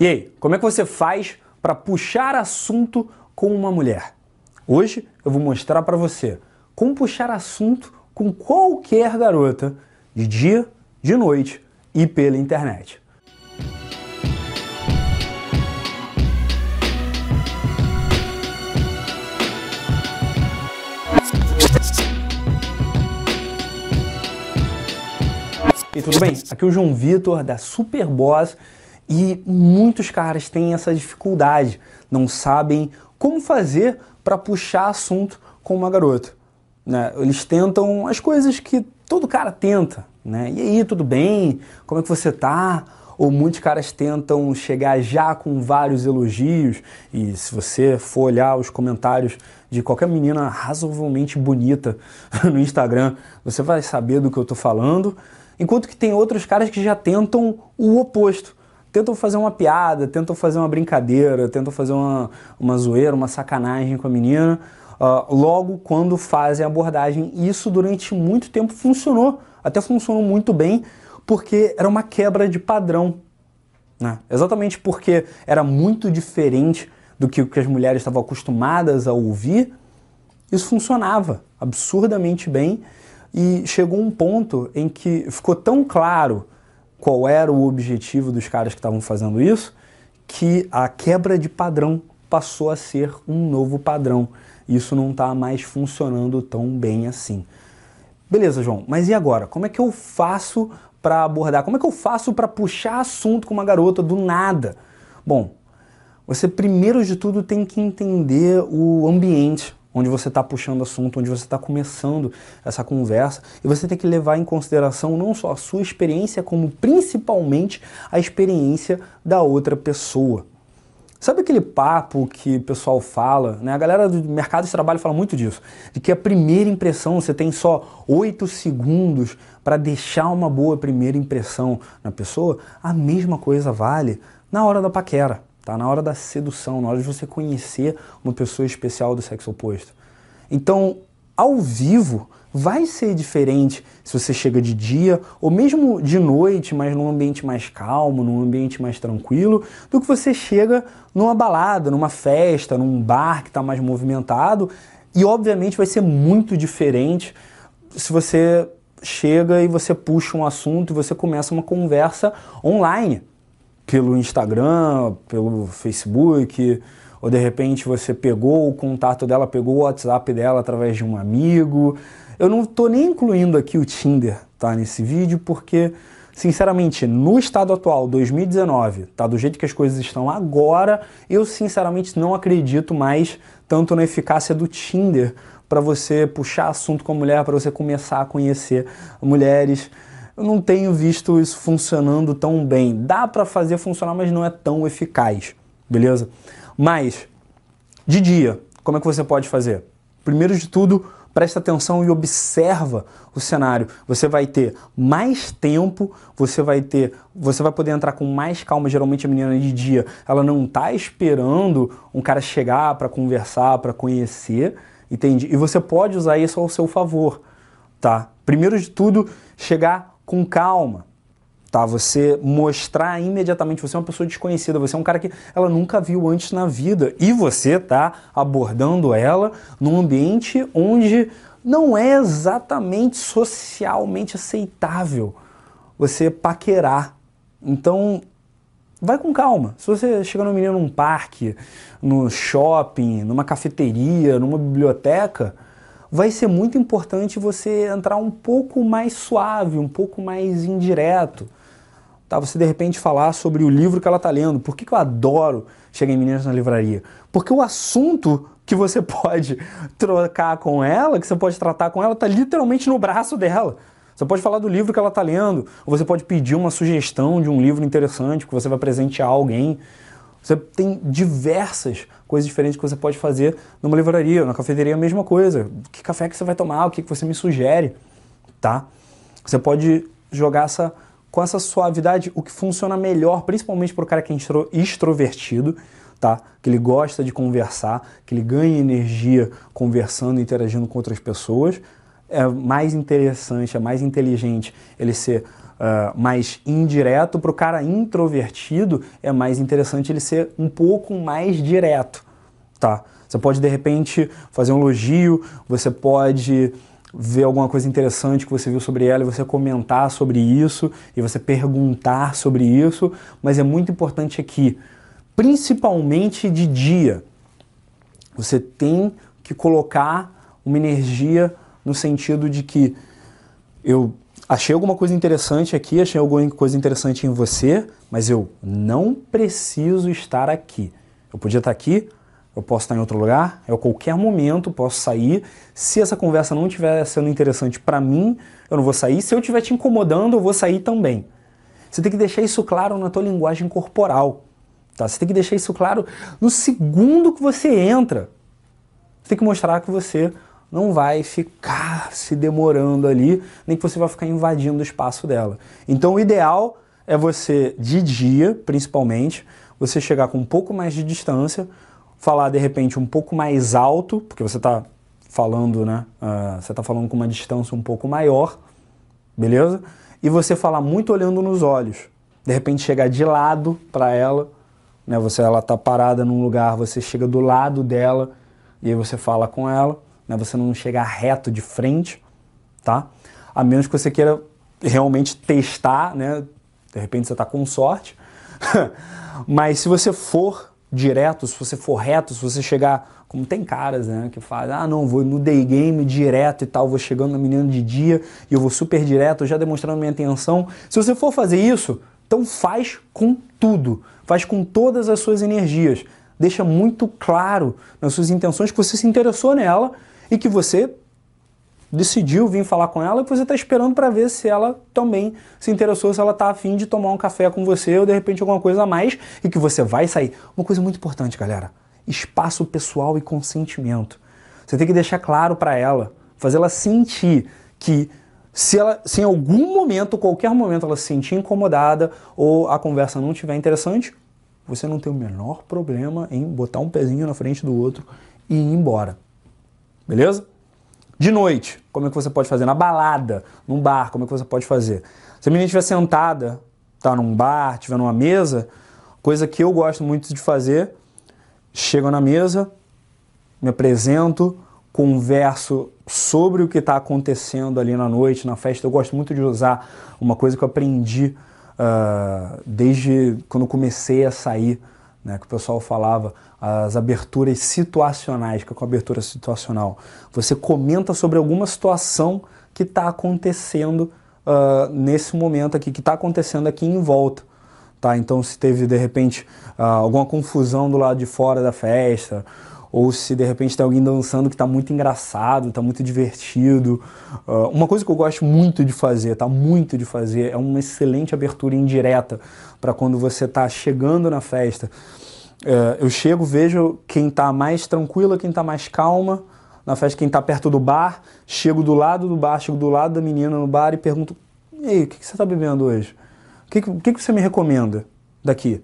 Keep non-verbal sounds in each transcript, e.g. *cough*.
E aí, como é que você faz para puxar assunto com uma mulher? Hoje eu vou mostrar para você como puxar assunto com qualquer garota, de dia, de noite e pela internet. E tudo bem? Aqui é o João Vitor da Superboss e muitos caras têm essa dificuldade, não sabem como fazer para puxar assunto com uma garota. Né? Eles tentam as coisas que todo cara tenta, né? E aí, tudo bem? Como é que você tá? Ou muitos caras tentam chegar já com vários elogios, e se você for olhar os comentários de qualquer menina razoavelmente bonita *laughs* no Instagram, você vai saber do que eu tô falando. Enquanto que tem outros caras que já tentam o oposto tentam fazer uma piada, tentam fazer uma brincadeira, tentam fazer uma, uma zoeira, uma sacanagem com a menina, uh, logo quando fazem a abordagem. E isso durante muito tempo funcionou, até funcionou muito bem, porque era uma quebra de padrão. Né? Exatamente porque era muito diferente do que, que as mulheres estavam acostumadas a ouvir, isso funcionava absurdamente bem e chegou um ponto em que ficou tão claro qual era o objetivo dos caras que estavam fazendo isso, que a quebra de padrão passou a ser um novo padrão. Isso não está mais funcionando tão bem assim. Beleza, João, mas e agora? Como é que eu faço para abordar? Como é que eu faço para puxar assunto com uma garota do nada? Bom, você primeiro de tudo tem que entender o ambiente onde você está puxando assunto, onde você está começando essa conversa, e você tem que levar em consideração não só a sua experiência, como principalmente a experiência da outra pessoa. Sabe aquele papo que o pessoal fala, né? A galera do mercado de trabalho fala muito disso, de que a primeira impressão você tem só oito segundos para deixar uma boa primeira impressão na pessoa. A mesma coisa vale na hora da paquera tá? Na hora da sedução, na hora de você conhecer uma pessoa especial do sexo oposto. Então, ao vivo, vai ser diferente se você chega de dia ou mesmo de noite, mas num ambiente mais calmo, num ambiente mais tranquilo, do que você chega numa balada, numa festa, num bar que está mais movimentado. E obviamente vai ser muito diferente se você chega e você puxa um assunto e você começa uma conversa online pelo Instagram, pelo Facebook, ou de repente você pegou o contato dela, pegou o WhatsApp dela através de um amigo. Eu não estou nem incluindo aqui o Tinder, tá, nesse vídeo, porque sinceramente, no estado atual, 2019, tá do jeito que as coisas estão agora, eu sinceramente não acredito mais tanto na eficácia do Tinder para você puxar assunto com a mulher, para você começar a conhecer mulheres eu não tenho visto isso funcionando tão bem. Dá para fazer funcionar, mas não é tão eficaz, beleza? Mas, de dia, como é que você pode fazer? Primeiro de tudo, presta atenção e observa o cenário. Você vai ter mais tempo, você vai ter, você vai poder entrar com mais calma. Geralmente a menina de dia, ela não está esperando um cara chegar para conversar, para conhecer, entende? E você pode usar isso ao seu favor, tá? Primeiro de tudo, chegar com calma. Tá, você mostrar imediatamente, você é uma pessoa desconhecida, você é um cara que ela nunca viu antes na vida e você tá abordando ela num ambiente onde não é exatamente socialmente aceitável você paquerar. Então, vai com calma. Se você chegar no menino num parque, no shopping, numa cafeteria, numa biblioteca, vai ser muito importante você entrar um pouco mais suave, um pouco mais indireto. Tá? Você de repente falar sobre o livro que ela está lendo. Por que, que eu adoro chegar em Meninas na Livraria? Porque o assunto que você *laughs* pode trocar com ela, que você pode tratar com ela, está literalmente no braço dela. Você pode falar do livro que ela está lendo, ou você pode pedir uma sugestão de um livro interessante que você vai presentear alguém. Você tem diversas coisas diferentes que você pode fazer numa livraria, na cafeteria, a mesma coisa. Que café que você vai tomar, o que você me sugere, tá? Você pode jogar essa, com essa suavidade o que funciona melhor, principalmente para o cara que é extrovertido, tá? Que ele gosta de conversar, que ele ganha energia conversando, interagindo com outras pessoas. É mais interessante, é mais inteligente ele ser uh, mais indireto, para o cara introvertido é mais interessante ele ser um pouco mais direto, tá? Você pode de repente fazer um elogio, você pode ver alguma coisa interessante que você viu sobre ela e você comentar sobre isso e você perguntar sobre isso, mas é muito importante aqui, principalmente de dia, você tem que colocar uma energia no sentido de que eu achei alguma coisa interessante aqui, achei alguma coisa interessante em você, mas eu não preciso estar aqui. Eu podia estar aqui, eu posso estar em outro lugar, eu a qualquer momento posso sair. Se essa conversa não estiver sendo interessante para mim, eu não vou sair. Se eu estiver te incomodando, eu vou sair também. Você tem que deixar isso claro na tua linguagem corporal. Tá? Você tem que deixar isso claro no segundo que você entra. Você tem que mostrar que você não vai ficar se demorando ali, nem que você vai ficar invadindo o espaço dela. Então o ideal é você, de dia, principalmente, você chegar com um pouco mais de distância, falar de repente um pouco mais alto, porque você está falando, né? Uh, você está falando com uma distância um pouco maior, beleza? E você falar muito olhando nos olhos. De repente chegar de lado para ela, né? Você ela tá parada num lugar, você chega do lado dela e aí você fala com ela, né? Você não chegar reto de frente, tá? A menos que você queira realmente testar, né? De repente você está com sorte. *laughs* Mas se você for direto, se você for reto, se você chegar, como tem caras, né, que fazem, ah, não, vou no day game direto e tal, vou chegando na menina de dia e eu vou super direto, já demonstrando minha atenção. Se você for fazer isso, então faz com tudo, faz com todas as suas energias. Deixa muito claro nas suas intenções que você se interessou nela e que você decidiu vir falar com ela e você está esperando para ver se ela também se interessou, se ela está afim de tomar um café com você ou de repente alguma coisa a mais e que você vai sair. Uma coisa muito importante, galera: espaço pessoal e consentimento. Você tem que deixar claro para ela, fazer ela sentir que se, ela, se em algum momento, qualquer momento, ela se sentir incomodada ou a conversa não estiver interessante, você não tem o menor problema em botar um pezinho na frente do outro e ir embora. Beleza? De noite, como é que você pode fazer? Na balada, num bar, como é que você pode fazer? Se a menina estiver sentada, tá num bar, estiver numa mesa, coisa que eu gosto muito de fazer, chego na mesa, me apresento, converso sobre o que está acontecendo ali na noite, na festa. Eu gosto muito de usar uma coisa que eu aprendi uh, desde quando comecei a sair, né, que o pessoal falava, as aberturas situacionais, que é com abertura situacional. Você comenta sobre alguma situação que está acontecendo uh, nesse momento aqui, que está acontecendo aqui em volta. Tá? Então, se teve de repente uh, alguma confusão do lado de fora da festa, ou se de repente tem alguém dançando que está muito engraçado, está muito divertido. Uh, uma coisa que eu gosto muito de fazer, tá? Muito de fazer, é uma excelente abertura indireta para quando você está chegando na festa é, eu chego, vejo quem está mais tranquila, quem está mais calma na festa, quem está perto do bar, chego do lado do bar, chego do lado da menina no bar e pergunto: E aí, o que, que você está bebendo hoje? O que, que, que você me recomenda daqui?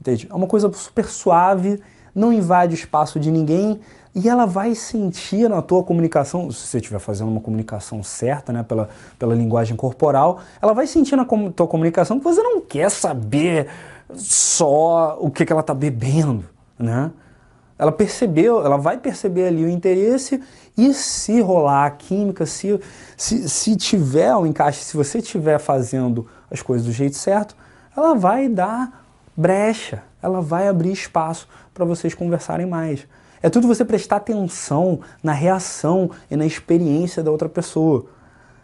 Entende? É uma coisa super suave, não invade o espaço de ninguém e ela vai sentir na tua comunicação, se você estiver fazendo uma comunicação certa, né, pela, pela linguagem corporal, ela vai sentir na tua comunicação que você não quer saber só o que, que ela está bebendo, né? Ela percebeu, ela vai perceber ali o interesse e se rolar a química, se, se, se tiver o um encaixe, se você estiver fazendo as coisas do jeito certo, ela vai dar brecha, ela vai abrir espaço para vocês conversarem mais. É tudo você prestar atenção na reação e na experiência da outra pessoa.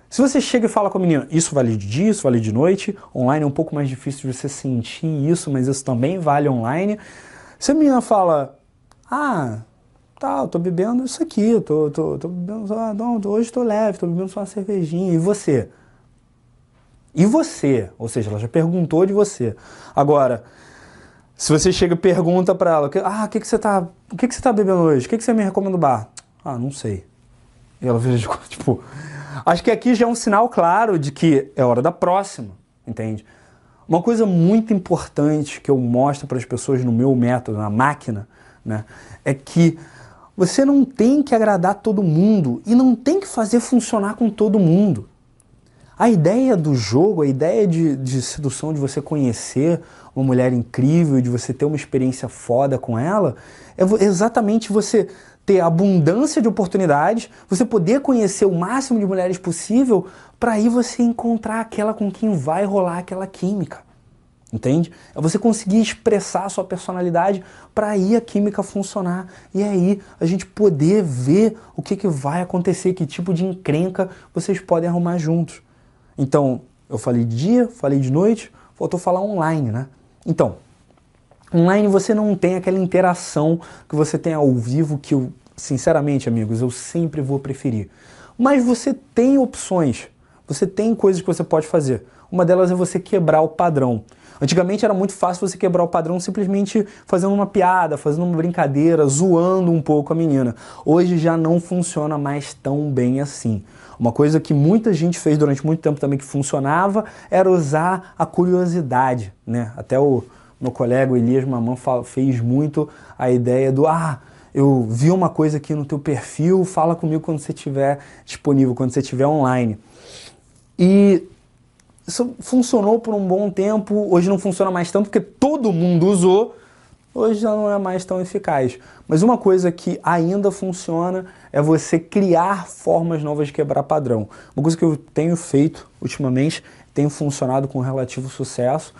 Se você chega e fala com a menina, isso vale de dia, isso vale de noite, online é um pouco mais difícil de você sentir isso, mas isso também vale online. Se a menina fala, ah, tá, eu tô bebendo isso aqui, tô, tô, tô bebendo só, não, hoje tô leve, tô bebendo só uma cervejinha, e você? E você? Ou seja, ela já perguntou de você. Agora, se você chega e pergunta para ela, ah, o que, que você tá, o que, que você tá bebendo hoje? O que, que você me recomenda no bar? Ah, não sei. E ela vira, *laughs* tipo, Acho que aqui já é um sinal claro de que é hora da próxima, entende? Uma coisa muito importante que eu mostro para as pessoas no meu método, na máquina, né, é que você não tem que agradar todo mundo e não tem que fazer funcionar com todo mundo. A ideia do jogo, a ideia de, de sedução, de você conhecer uma mulher incrível, de você ter uma experiência foda com ela, é exatamente você ter abundância de oportunidades, você poder conhecer o máximo de mulheres possível, para aí você encontrar aquela com quem vai rolar aquela química. Entende? É você conseguir expressar a sua personalidade para aí a química funcionar e aí a gente poder ver o que, que vai acontecer, que tipo de encrenca vocês podem arrumar juntos. Então, eu falei de dia, falei de noite, faltou falar online, né? Então, online você não tem aquela interação que você tem ao vivo, que eu, sinceramente, amigos, eu sempre vou preferir. Mas você tem opções, você tem coisas que você pode fazer. Uma delas é você quebrar o padrão. Antigamente era muito fácil você quebrar o padrão simplesmente fazendo uma piada, fazendo uma brincadeira, zoando um pouco a menina. Hoje já não funciona mais tão bem assim. Uma coisa que muita gente fez durante muito tempo também que funcionava era usar a curiosidade, né? Até o meu colega Elias Mamã fez muito a ideia do ah, eu vi uma coisa aqui no teu perfil, fala comigo quando você estiver disponível, quando você estiver online. E isso funcionou por um bom tempo, hoje não funciona mais tanto porque todo mundo usou, hoje já não é mais tão eficaz. Mas uma coisa que ainda funciona é você criar formas novas de quebrar padrão. Uma coisa que eu tenho feito ultimamente, tem funcionado com relativo sucesso,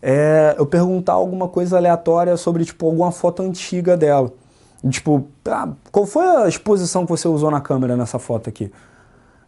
é eu perguntar alguma coisa aleatória sobre tipo alguma foto antiga dela. Tipo, ah, qual foi a exposição que você usou na câmera nessa foto aqui?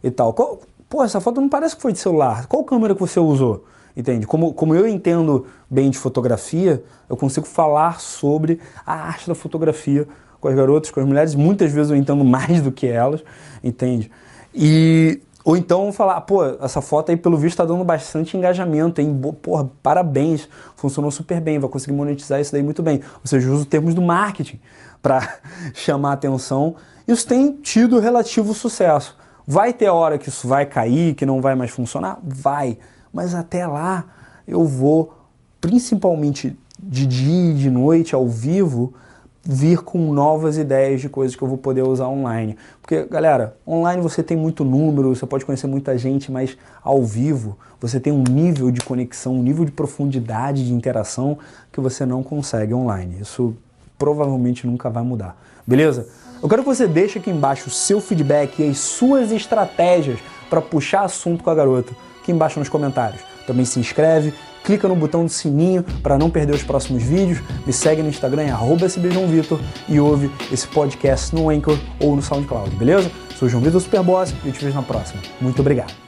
E tal. Qual, pô, essa foto não parece que foi de celular. Qual câmera que você usou? Entende? Como, como eu entendo bem de fotografia, eu consigo falar sobre a arte da fotografia com as garotas, com as mulheres. Muitas vezes eu entendo mais do que elas, entende? E ou então falar, pô, essa foto aí pelo visto está dando bastante engajamento, hein? Porra, parabéns, funcionou super bem, vai conseguir monetizar isso daí muito bem. Ou seja, usa os termos do marketing para *laughs* chamar atenção. Isso tem tido relativo sucesso. Vai ter hora que isso vai cair, que não vai mais funcionar? Vai. Mas até lá eu vou, principalmente de dia e de noite, ao vivo, vir com novas ideias de coisas que eu vou poder usar online. Porque, galera, online você tem muito número, você pode conhecer muita gente, mas ao vivo você tem um nível de conexão, um nível de profundidade de interação que você não consegue online. Isso provavelmente nunca vai mudar. Beleza? Eu quero que você deixe aqui embaixo o seu feedback e as suas estratégias para puxar assunto com a garota aqui embaixo nos comentários. Também se inscreve, clica no botão do sininho para não perder os próximos vídeos, me segue no Instagram, @sbjoãovitor e ouve esse podcast no Anchor ou no SoundCloud, beleza? Sou João Vitor Superboss e eu te vejo na próxima. Muito obrigado.